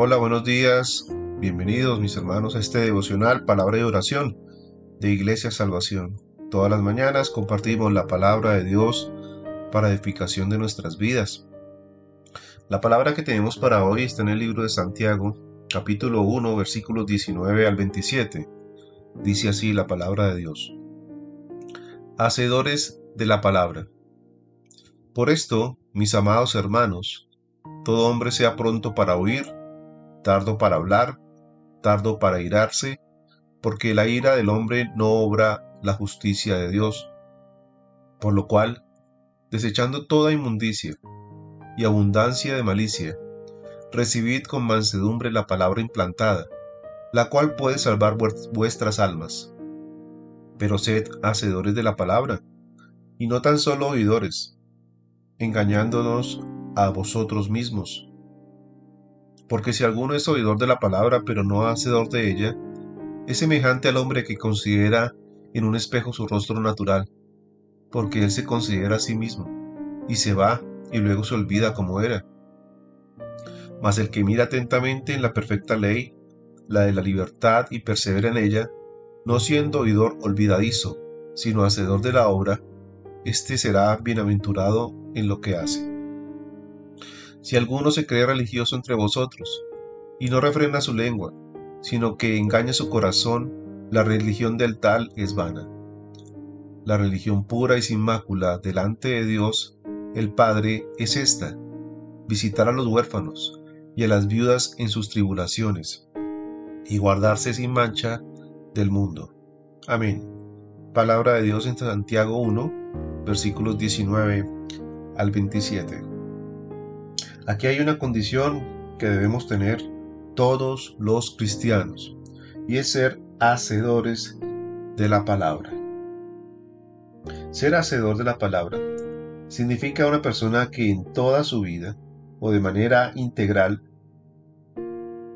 Hola, buenos días. Bienvenidos mis hermanos a este devocional Palabra y Oración de Iglesia Salvación. Todas las mañanas compartimos la palabra de Dios para edificación de nuestras vidas. La palabra que tenemos para hoy está en el libro de Santiago, capítulo 1, versículos 19 al 27. Dice así la palabra de Dios. Hacedores de la palabra. Por esto, mis amados hermanos, todo hombre sea pronto para oír, tardo para hablar, tardo para irarse, porque la ira del hombre no obra la justicia de Dios. Por lo cual, desechando toda inmundicia y abundancia de malicia, recibid con mansedumbre la palabra implantada, la cual puede salvar vuestras almas. Pero sed hacedores de la palabra, y no tan solo oidores, engañándonos a vosotros mismos. Porque si alguno es oidor de la palabra, pero no hacedor de ella, es semejante al hombre que considera en un espejo su rostro natural, porque él se considera a sí mismo, y se va y luego se olvida como era. Mas el que mira atentamente en la perfecta ley, la de la libertad, y persevera en ella, no siendo oidor olvidadizo, sino hacedor de la obra, éste será bienaventurado en lo que hace. Si alguno se cree religioso entre vosotros, y no refrena su lengua, sino que engaña su corazón, la religión del tal es vana. La religión pura y sin mácula delante de Dios, el Padre, es esta, visitar a los huérfanos y a las viudas en sus tribulaciones, y guardarse sin mancha del mundo. Amén. Palabra de Dios en Santiago 1, versículos 19 al 27. Aquí hay una condición que debemos tener todos los cristianos y es ser hacedores de la palabra. Ser hacedor de la palabra significa una persona que en toda su vida o de manera integral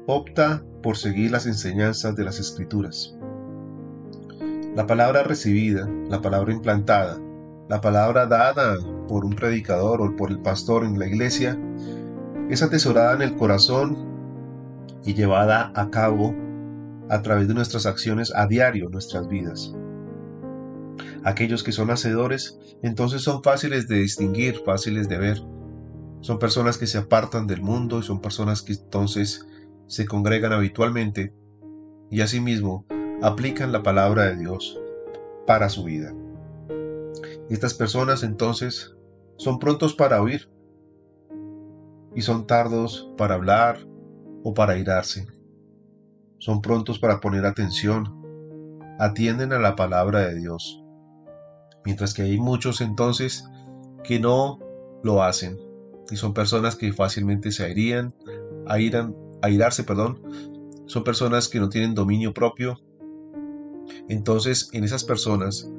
opta por seguir las enseñanzas de las escrituras. La palabra recibida, la palabra implantada, la palabra dada por un predicador o por el pastor en la iglesia es atesorada en el corazón y llevada a cabo a través de nuestras acciones a diario nuestras vidas. Aquellos que son hacedores entonces son fáciles de distinguir, fáciles de ver. Son personas que se apartan del mundo y son personas que entonces se congregan habitualmente y asimismo aplican la palabra de Dios para su vida. Estas personas entonces son prontos para oír, y son tardos para hablar o para irarse. Son prontos para poner atención, atienden a la palabra de Dios. Mientras que hay muchos entonces que no lo hacen y son personas que fácilmente se airían, airan, airarse, perdón, son personas que no tienen dominio propio. Entonces, en esas personas,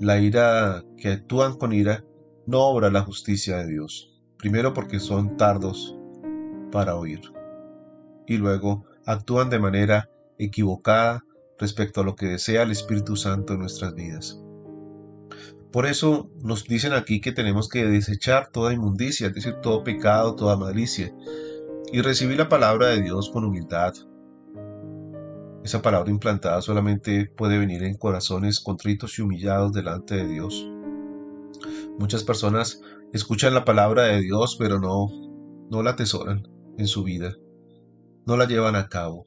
la ira que actúan con ira no obra la justicia de Dios. Primero porque son tardos para oír. Y luego actúan de manera equivocada respecto a lo que desea el Espíritu Santo en nuestras vidas. Por eso nos dicen aquí que tenemos que desechar toda inmundicia, es decir, todo pecado, toda malicia, y recibir la palabra de Dios con humildad. Esa palabra implantada solamente puede venir en corazones contritos y humillados delante de Dios. Muchas personas escuchan la palabra de Dios, pero no, no la atesoran en su vida, no la llevan a cabo.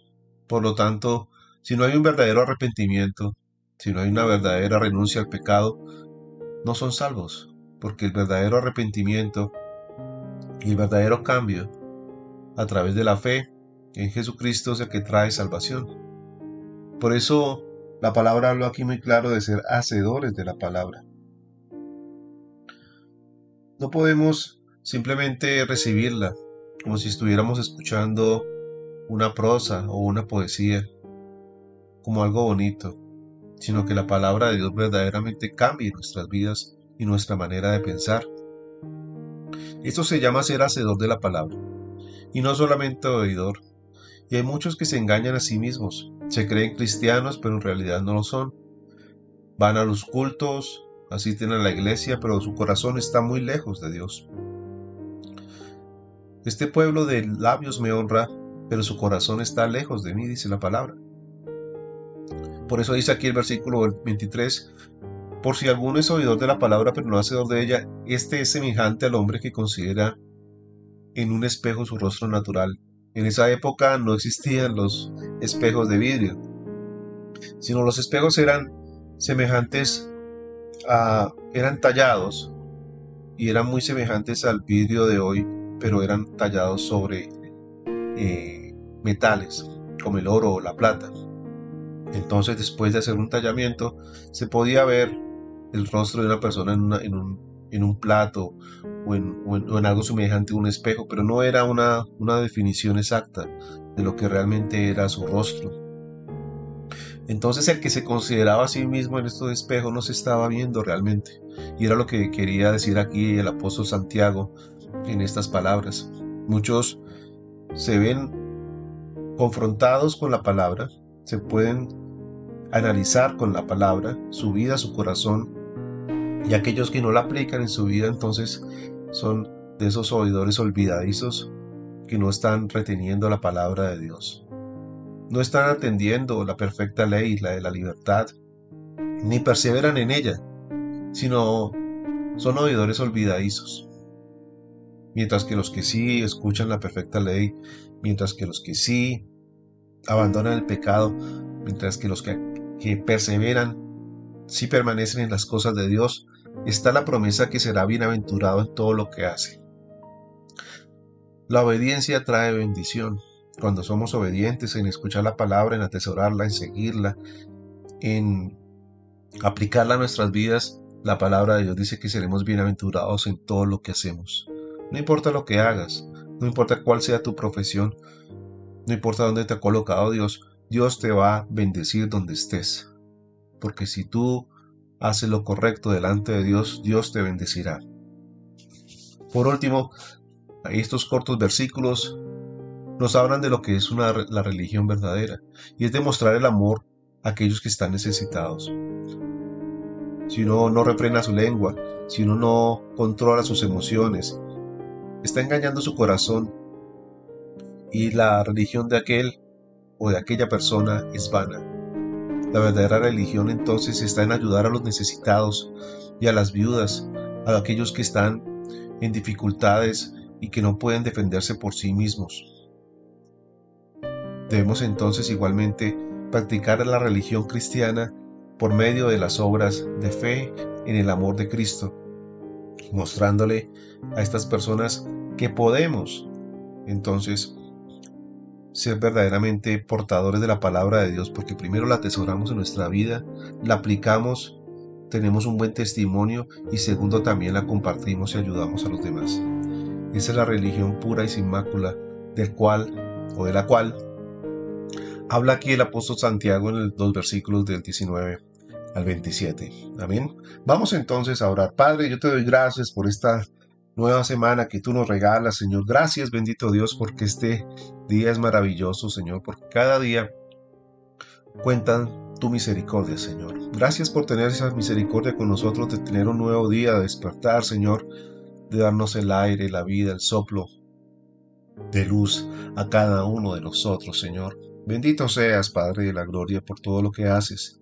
Por lo tanto, si no hay un verdadero arrepentimiento, si no hay una verdadera renuncia al pecado, no son salvos, porque el verdadero arrepentimiento y el verdadero cambio a través de la fe en Jesucristo es el que trae salvación. Por eso la palabra habla aquí muy claro de ser hacedores de la palabra. No podemos simplemente recibirla como si estuviéramos escuchando una prosa o una poesía, como algo bonito, sino que la palabra de Dios verdaderamente cambie nuestras vidas y nuestra manera de pensar. Esto se llama ser hacedor de la palabra, y no solamente oidor. Y hay muchos que se engañan a sí mismos, se creen cristianos, pero en realidad no lo son. Van a los cultos, asisten a la iglesia, pero su corazón está muy lejos de Dios. Este pueblo de labios me honra, pero su corazón está lejos de mí, dice la palabra. Por eso dice aquí el versículo 23, por si alguno es oidor de la palabra pero no hacedor de ella, este es semejante al hombre que considera en un espejo su rostro natural. En esa época no existían los espejos de vidrio, sino los espejos eran semejantes a, eran tallados y eran muy semejantes al vidrio de hoy, pero eran tallados sobre eh, metales, como el oro o la plata. Entonces, después de hacer un tallamiento, se podía ver el rostro de una persona en, un, plato o en, algo semejante a un espejo, pero no era una, una definición exacta de lo que realmente era su rostro. Entonces el que se consideraba a sí mismo en estos espejos no se estaba viendo realmente. Y era lo que quería decir aquí el apóstol Santiago en estas palabras. Muchos se ven confrontados con la palabra, se pueden analizar con la palabra su vida, su corazón, y aquellos que no la aplican en su vida entonces son de esos oidores olvidadizos que no están reteniendo la palabra de Dios. No están atendiendo la perfecta ley, la de la libertad, ni perseveran en ella, sino son oidores olvidadizos. Mientras que los que sí escuchan la perfecta ley, mientras que los que sí abandonan el pecado, mientras que los que, perseveran sí permanecen en las cosas de Dios, está la promesa que será bienaventurado en todo lo que hace. La obediencia trae bendición. Cuando somos obedientes en escuchar la palabra, en atesorarla, en seguirla, en aplicarla a nuestras vidas, la palabra de Dios dice que seremos bienaventurados en todo lo que hacemos. No importa lo que hagas, no importa cuál sea tu profesión, no importa dónde te ha colocado Dios, Dios te va a bendecir donde estés. Porque si tú haces lo correcto delante de Dios, Dios te bendecirá. Por último, estos cortos versículos nos hablan de lo que es una, la religión verdadera, y es demostrar el amor a aquellos que están necesitados. Si uno no refrena su lengua, si uno no controla sus emociones, está engañando su corazón y la religión de aquel o de aquella persona es vana. La verdadera religión entonces está en ayudar a los necesitados y a las viudas, a aquellos que están en dificultades y que no pueden defenderse por sí mismos. Debemos entonces igualmente practicar la religión cristiana por medio de las obras de fe en el amor de Cristo, mostrándole a estas personas que podemos entonces ser verdaderamente portadores de la palabra de Dios, porque primero la atesoramos en nuestra vida, la aplicamos, tenemos un buen testimonio y segundo también la compartimos y ayudamos a los demás. Esa es la religión pura y sin mácula, del cual o de la cual Habla aquí el apóstol Santiago en los dos versículos del 19 al 27. Amén. Vamos entonces a orar. Padre, yo te doy gracias por esta nueva semana que tú nos regalas, Señor. Gracias, bendito Dios, porque este día es maravilloso, Señor, porque cada día cuentan tu misericordia, Señor. Gracias por tener esa misericordia con nosotros, de tener un nuevo día, de despertar, Señor, de darnos el aire, la vida, el soplo de luz a cada uno de nosotros, Señor. Bendito seas, Padre de la Gloria, por todo lo que haces,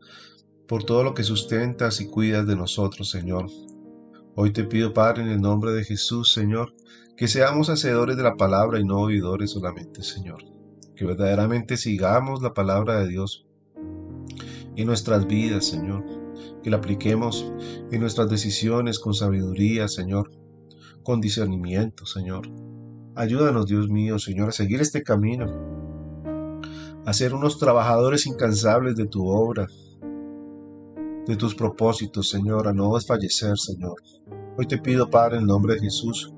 por todo lo que sustentas y cuidas de nosotros, Señor. Hoy te pido, Padre, en el nombre de Jesús, Señor, que seamos hacedores de la palabra y no oidores solamente, Señor. Que verdaderamente sigamos la palabra de Dios en nuestras vidas, Señor. Que la apliquemos en nuestras decisiones con sabiduría, Señor, con discernimiento, Señor. Ayúdanos, Dios mío, Señor, a seguir este camino a ser unos trabajadores incansables de tu obra, de tus propósitos, Señor, a no desfallecer, Señor. Hoy te pido, Padre, en nombre de Jesús,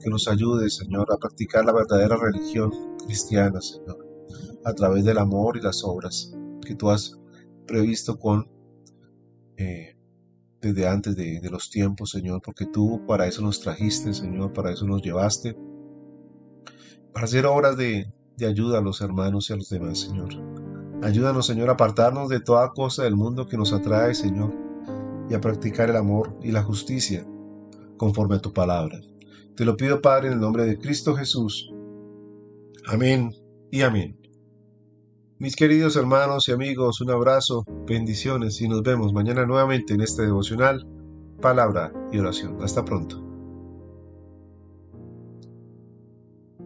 que nos ayudes, Señor, a practicar la verdadera religión cristiana, Señor, a través del amor y las obras que tú has previsto con eh, desde antes de, de los tiempos, Señor, porque tú para eso nos trajiste, Señor, para eso nos llevaste, para hacer obras de, ayuda a los hermanos y a los demás, Señor. Ayúdanos, Señor, a apartarnos de toda cosa del mundo que nos atrae, Señor, y a practicar el amor y la justicia conforme a tu palabra. Te lo pido, Padre, en el nombre de Cristo Jesús. Amén y amén. Mis queridos hermanos y amigos, un abrazo, bendiciones y nos vemos mañana nuevamente en este devocional, palabra y oración. Hasta pronto.